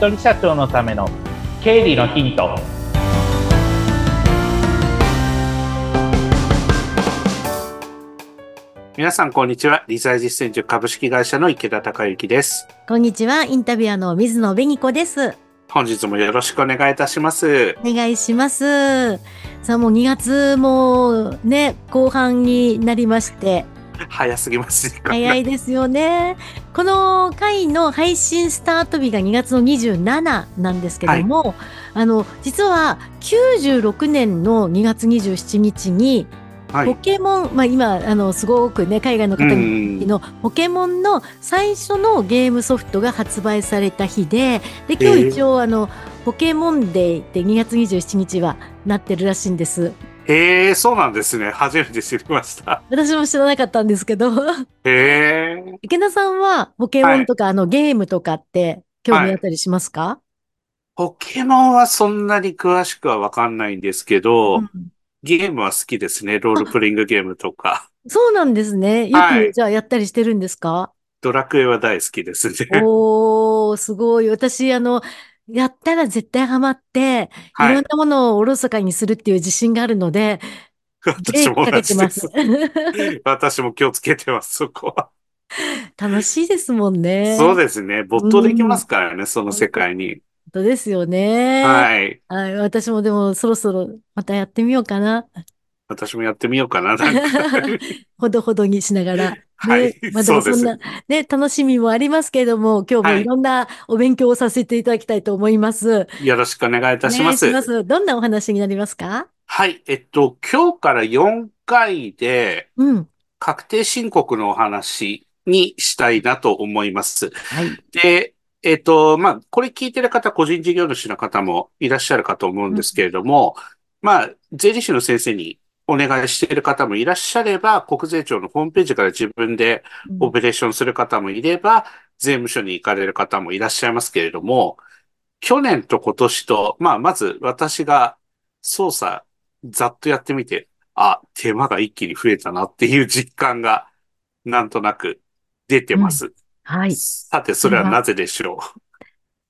人社長のための経理のヒント皆さん、こんにちは。理財実践塾株式会社の池田隆之です。こんにちは、インタビュアーの水野紅子です。本日もよろしくお願いいたします。お願いします。さあ、もう2月もね、後半になりまして、早すぎます。早いですよね。この回の配信スタート日が2月の27なんですけども、あの、実は96年の2月27日に、ポはい。ケモン、まあ今、あの、すごくね、海外の方うにん。のポケモンの最初のゲームソフトが発売された日で、で、今日一応あの、ポケモンデーって2月27日はなってるらしいんです。へえ、そうなんですね。初めて知りました。私も知らなかったんですけど、へえ。池田さんはポケモンとか、あのゲームとかって興味あったりしますか、ポケモンはそんなに詳しくはわかんないんですけど、うんゲームは好きですね。ロールプレイングゲームとか。そうなんですね。よはいくじゃあやったりしてるんですか、ドラクエは大好きですね。おー、すごい。私、あの、やったら絶対ハマって、いはいろんなものをおろそかにするっていう自信があるので、私も同じですす。。私も気をつけてます、そこは。楽しいですもんね。そうですね。没頭できますからね、その世界に。本当ですよね。はい。はい。私もでもそろそろまたやってみようかな。私もやってみようかな、なんか。ほどほどにしながら。はいね。まあでそんな、ね、楽しみもありますけれども、今日もはいいろんなお勉強をさせていただきたいと思います。よろしくお願いいたします。お願いします。どんなお話になりますか？はい。えっと、今日から4回でうん。確定申告のお話にしたいなと思います。はい。で、えっと、まあ、これ聞いてる方、個人事業主の方もいらっしゃるかと思うんですけれども、まあ、税理士の先生にお願いしている方もいらっしゃれば、国税庁のホームページから自分でオペレーションする方もいれば、税務署に行かれる方もいらっしゃいますけれども、去年と今年と、まあ、まず私が操作ざっとやってみて、あ、手間が一気に増えたなっていう実感がなんとなく出てます。はい。さて、それはなぜでしょ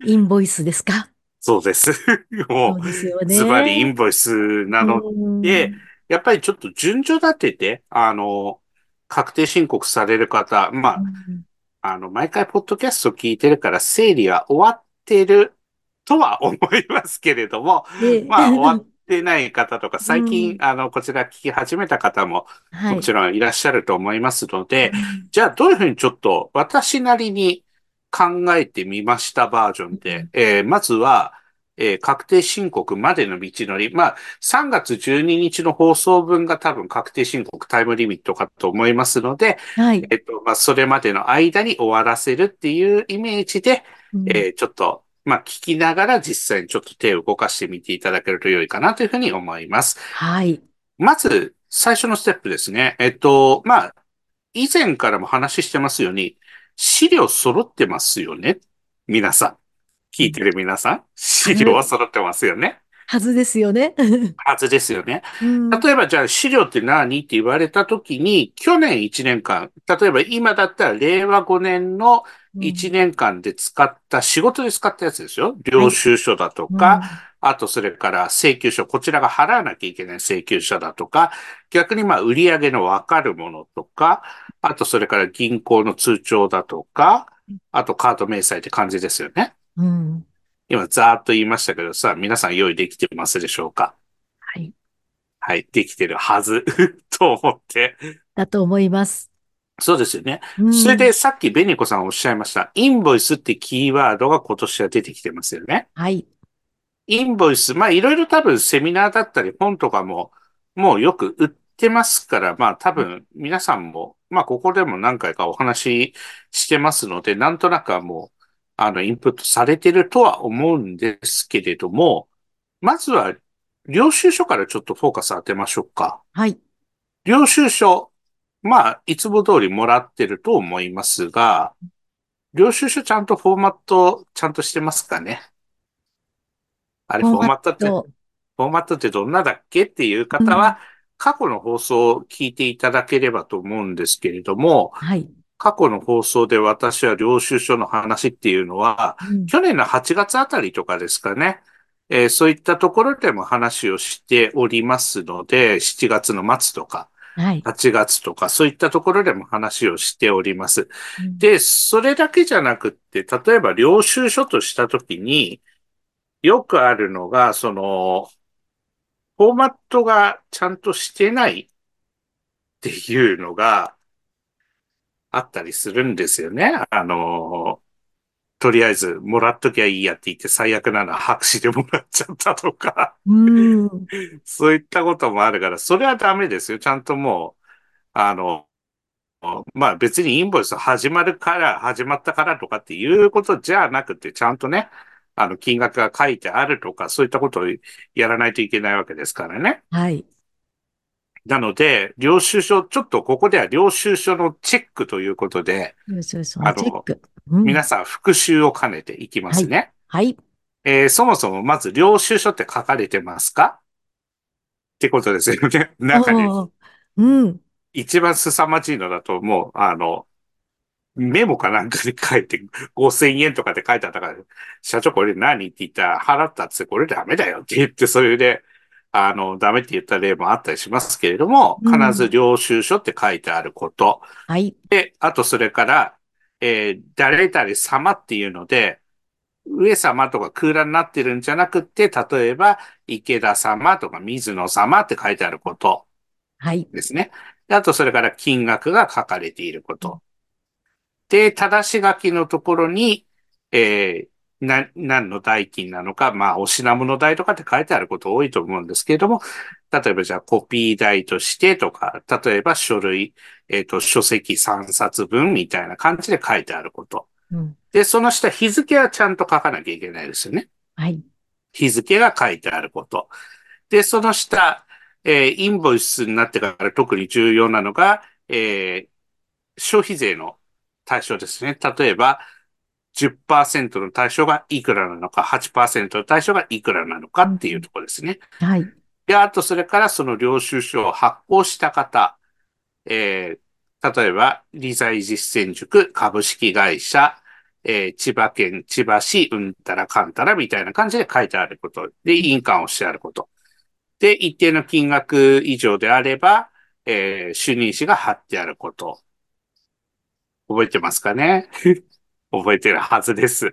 う？インボイスですか？そうです。もそう。ズバリインボイスなのうんで、やっぱりちょっと順序立てて、あの、確定申告される方、まあ、うんあの、毎回ポッドキャスト聞いてるから整理は終わってるとは思いますけれども、でまあ、終わってない方とか、最近、うん。あの、こちら聞き始めた方もはい。もちろんいらっしゃると思いますので、うんじゃあどういうふうにちょっと私なりに考えてみましたバージョンで、えーまずは、えー確定申告までの道のり。まあ、3月12日の放送分が多分確定申告タイムリミットかと思いますので、はい。えっと、まあ、それまでの間に終わらせるっていうイメージで、うんえーちょっと、まあ、聞きながら実際にちょっと手を動かしてみていただけると良いかなというふうに思います。はい。まず、最初のステップですね。えっと、まあ、以前からも話してますように、資料揃ってますよね？皆さん。聞いてる皆さん。資料は揃ってますよね。はずですよね。はずですよね。うん例えば、じゃあ資料って何って言われたときに、去年1年間、例えば今だったら令和5年の1年間で使った、仕事で使ったやつですよ。領収書だとか、あと、それから請求書、こちらが払わなきゃいけない請求書だとか、逆にまあ、売上のわかるものとか、あと、それから銀行の通帳だとか、あと、カード明細って感じですよね。うんうん今、ざーっと言いましたけどさ、皆さん用意できてますでしょうか？はい。はい、できてるはず、と思って。だと思います。そうですよね。うんそれで、さっきベニコさんおっしゃいました。インボイスってキーワードが今年は出てきてますよね。はい。インボイス、まあいろいろ多分セミナーだったり本とかももうよく売ってますから、まあ多分皆さんも、まあここでも何回かお話ししてますので、なんとなくはもう、あの、インプットされてるとは思うんですけれども、まずは領収書からちょっとフォーカス当てましょうか。はい。領収書、まあ、いつも通りもらってると思いますが、領収書ちゃんとフォーマットちゃんとしてますかねあれ、フォーマットって、フとォーマットってどんなだっけっていう方は、過去の放送を聞いていただければと思うんですけれども、はい。過去の放送で私は領収書の話っていうのは、うん去年の8月あたりとかですかね。えーそういったところでも話をしておりますので、7月の末とか、はい。8月とか、そういったところでも話をしております。うんで、それだけじゃなくって、例えば領収書としたときに、よくあるのが、その、フォーマットがちゃんとしてないっていうのがあったりするんですよね。あの、とりあえずもらっときゃいいやって言って最悪なのは白紙でもらっちゃったとか、うん。そういったこともあるから、それはダメですよ。ちゃんともう、あの、まあ別にインボイス始まるから、始まったからとかっていうことじゃなくて、ちゃんとね、あの、金額が書いてあるとか、そういったことをやらないといけないわけですからね。はい。なので、領収書、ちょっとここでは領収書のチェックということで、そうそうあの。うん皆さん復習を兼ねていきますね。はい。えーそもそもまず領収書って書かれてますか？ってことですよね。中にうん。一番凄まじいのだと、もう、あの、メモかなんかで書いて、5000円とかで書いてあったから、社長これ何？って言ったら、払ったっつって、これダメだよって言って、それで、あの、ダメって言った例もあったりしますけれども、うん必ず領収書って書いてあること。はい。で、あとそれから、えー誰々様っていうので、上様とか空欄になってるんじゃなくて、例えば、池田様とか水野様って書いてあること。はい。ですね。であと、それから金額が書かれていること。で、正し書きのところに、えーな、何の代金なのか、まあ、お品物代とかって書いてあること多いと思うんですけれども、例えばじゃあコピー代としてとか、例えば書類、えっ、と、書籍3冊分みたいな感じで書いてあること。うん。で、その下日付はちゃんと書かなきゃいけないですよね。はい。日付が書いてあること。で、その下、えーインボイスになってから特に重要なのが、えー消費税の対象ですね。例えば、10%の対象がいくらなのか、8%の対象がいくらなのかっていうところですね。はい。で、あと、それからその領収書を発行した方、えー例えば、理財実践塾株式会社、えー千葉県千葉市うんたらかんたらみたいな感じで書いてあること。で、印鑑をしてあること。で、一定の金額以上であれば、えー主任誌が貼ってあること。覚えてますかね？覚えてるはずです。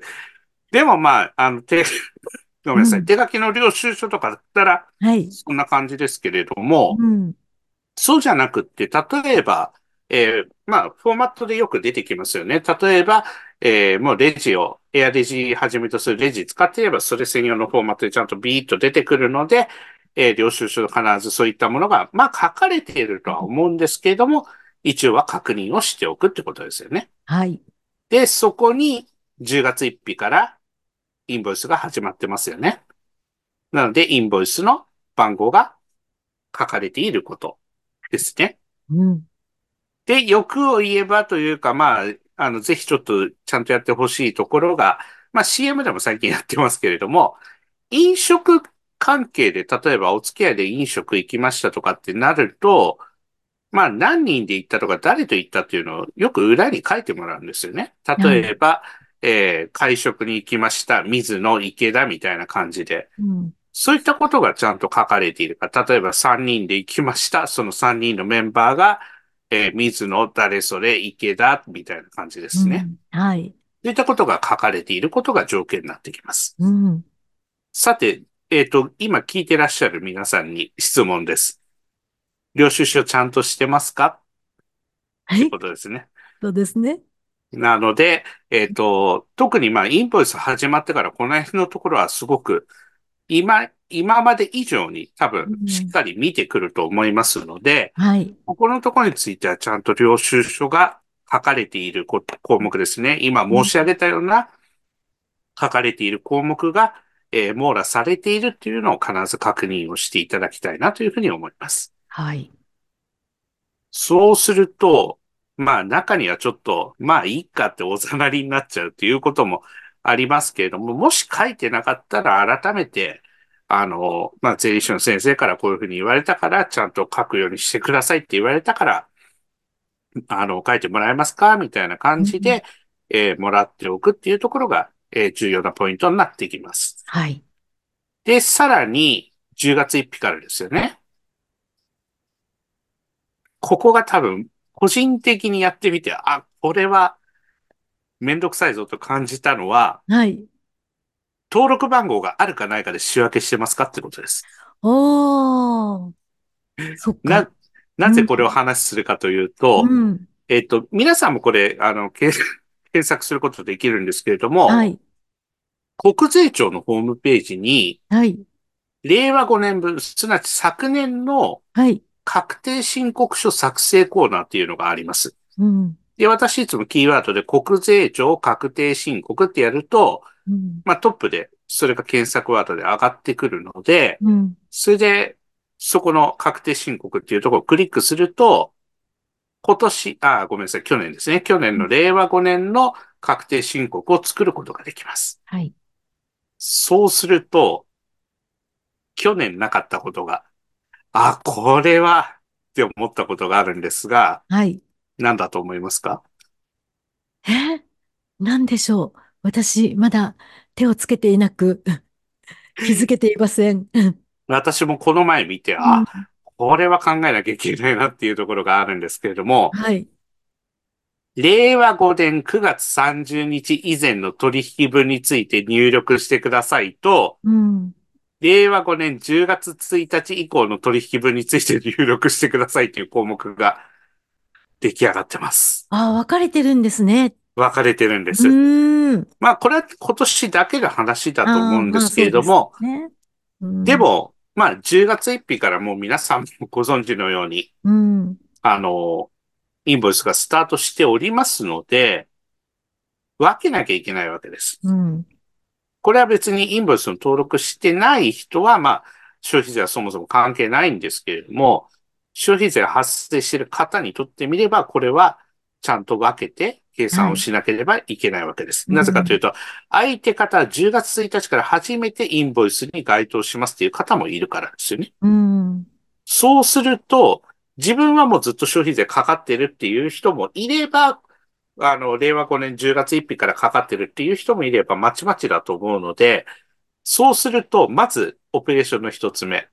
でもまあ、あの、手、ごめんなさい。うん手書きの領収書とかだったら、はい。そんな感じですけれども、うん。そうじゃなくって、例えば、えーまあ、フォーマットでよく出てきますよね。例えば、えーもうレジを、エアレジはじめとするレジ使っていれば、それ専用のフォーマットでちゃんとビーッと出てくるので、えー領収書必ずそういったものが、まあ、書かれているとは思うんですけれども、一応は確認をしておくってことですよね。はい。で、そこに10月1日からインボイスが始まってますよね。なので、インボイスの番号が書かれていることですね。うん。で、欲を言えばというか、まあ、あの、ぜひちょっとちゃんとやってほしいところが、まあ CM でも最近やってますけれども、飲食関係で、例えばお付き合いで飲食行きましたとかってなると、まあ何人で行ったとか誰と行ったっていうのをよく裏に書いてもらうんですよね。例えば、えー会食に行きました、水野池田みたいな感じで。うん。そういったことがちゃんと書かれているか。例えば3人で行きました。その3人のメンバーが、えー水野、誰それ、池田、みたいな感じですね。うん。はい。そういったことが書かれていることが条件になってきます。うん。さて、えっ、と、今聞いてらっしゃる皆さんに質問です。領収書ちゃんとしてますか？はい。ってことですね。そうですね。なので、えっ、と、特にまあ、インボイス始まってからこの辺のところはすごく、今、今まで以上に多分うんしっかり見てくると思いますので、はい。ここのところについてはちゃんと領収書が書かれているこ項目ですね。今申し上げたような書かれている項目が、えー網羅されているっていうのを必ず確認をしていただきたいなというふうに思います。はい。そうすると、まあ中にはちょっと、まあいいかっておざなりになっちゃうということもありますけれども、もし書いてなかったら改めて、あの、まあ税理士の先生からこういうふうに言われたから、ちゃんと書くようにしてくださいって言われたから、あの、書いてもらえますか？みたいな感じで、えーもらっておくっていうところが、えー重要なポイントになってきます。はい。で、さらに、10月1日からですよね。ここが多分、個人的にやってみて、あ、これは、めんどくさいぞと感じたのは、はい。登録番号があるかないかで仕分けしてますかってことです。おー。そっか。な、なぜこれを話するかというと、うん。えっと、皆さんもこれ、あの、検 検索することできるんですけれども、はい。国税庁のホームページに、はい。令和5年分、すなわち昨年のはい。確定申告書作成コーナーっていうのがあります。うん。で、私いつもキーワードで国税庁確定申告ってやると、うん。まあトップでそれが検索ワードで上がってくるので、うん。それで、そこの確定申告っていうところをクリックすると、今年、あ、ごめんなさい、去年ですね。去年の令和5年の確定申告を作ることができます。はい。そうすると、去年なかったことが、あ、これはって思ったことがあるんですが、はい。何だと思いますか？え？なんでしょう？私、まだ手をつけていなく、気づけていません。私もこの前見て、あ、これは考えなきゃいけないなっていうところがあるんですけれども、はい。令和5年9月30日以前の取引分について入力してくださいと、うん。令和5年10月1日以降の取引分について入力してくださいという項目が出来上がってます。あ、分かれてるんですね。分かれてるんでうす。まあ、これは今年だけの話だと思うんですけれども、でも、まあ、10月1日からもう皆さんもご存知のように、うん。あの、インボイスがスタートしておりますので、分けなきゃいけないわけです。うん。これは別にインボイスの登録してない人は、まあ、消費税はそもそも関係ないんですけれども、消費税が発生している方にとってみれば、これはちゃんと分けて計算をしなければいけないわけです。はいなぜかというと、相手方は10月1日から初めてインボイスに該当しますっていう方もいるからですよね。うん。そうすると、自分はもうずっと消費税かかってるっていう人もいれば、あの、令和5年10月1日からかかってるっていう人もいれば、まちまちだと思うので、そうすると、まず、オペレーションの一つ目。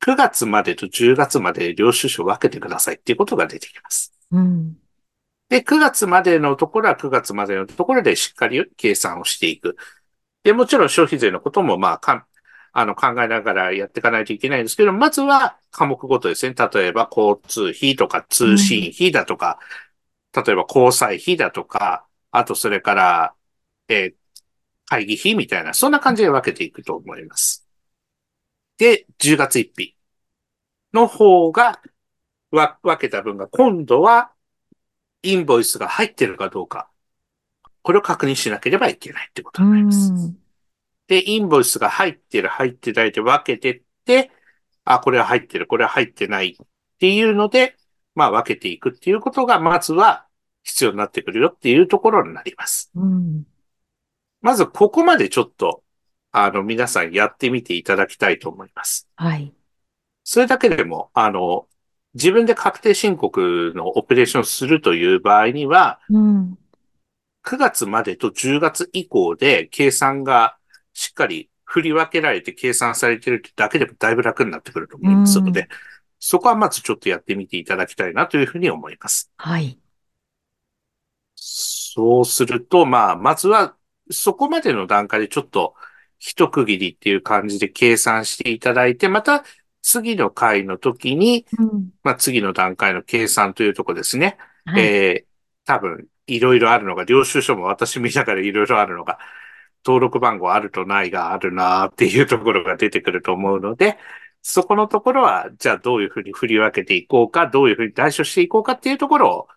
9月までと10月まで領収書を分けてくださいっていうことが出てきます。うん。で、9月までのところは9月までのところでしっかり計算をしていく。で、もちろん消費税のことも、まあ、かん、あの、考えながらやっていかないといけないんですけど、まずは科目ごとですね。例えば、交通費とか通信費だとか、例えば、交際費だとか、あと、それから、えー会議費みたいな、そんな感じで分けていくと思います。で、10月1日の方が、わ、分けた分が、今度は、インボイスが入ってるかどうか。これを確認しなければいけないってことうになります。ん。で、インボイスが入ってる、入ってないで分けてって、あ、これは入ってる、これは入ってないっていうので、まあ分けていくっていうことが、まずは必要になってくるよっていうところになります。うん。まずここまでちょっと、あの、皆さんやってみていただきたいと思います。はい。それだけでも、あの、自分で確定申告のオペレーションをするという場合には、うん。9月までと10月以降で計算がしっかり振り分けられて計算されてるだけでもだいぶ楽になってくると思いますので、うんそこはまずちょっとやってみていただきたいなというふうに思います。はい。そうすると、まあ、まずはそこまでの段階でちょっと一区切りっていう感じで計算していただいて、また次の回の時に、うん。まあ次の段階の計算というところですね。はい。えー多分、いろいろあるのが、領収書も私見ながらいろいろあるのが、登録番号あるとないがあるなっていうところが出てくると思うので、そこのところは、じゃあどういうふうに振り分けていこうか、どういうふうに対処していこうかっていうところを、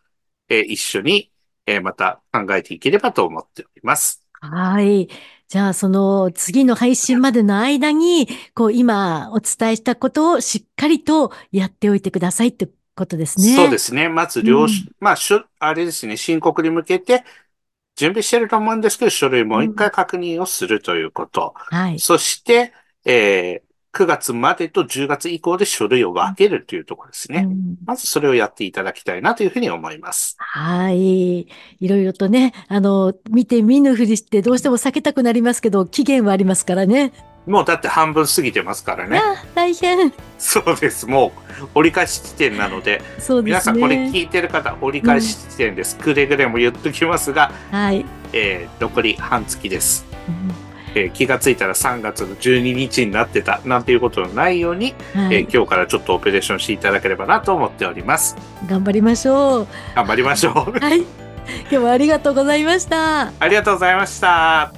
えー一緒に、えーまた考えていければと思っております。はい。じゃあ、その次の配信までの間に、こう、今お伝えしたことをしっかりとやっておいてくださいってことですね。そうですね。まず領収、うんまあ、しょ、あれですね、申告に向けて準備してると思うんですけど、書類もう一回確認をするということ。はい。そして、えー9月までと10月以降で書類を分けるというところですね。うんまずそれをやっていただきたいなというふうに思います。はい。いろいろとね、あの、見て見ぬふりしてどうしても避けたくなりますけど、期限はありますからね。もうだって半分過ぎてますからね。あ、大変。そうです。もう折り返し地点なので、そうですね。皆さんこれ聞いてる方、折り返し地点です。くれぐれも言っときますが、はい。えー残り半月です。うんえー気がついたら3月の12日になってたなんていうことのないように、はい。えー今日からちょっとオペレーションしていただければなと思っております。頑張りましょう。頑張りましょう。はい。今日はありがとうございました。ありがとうございました。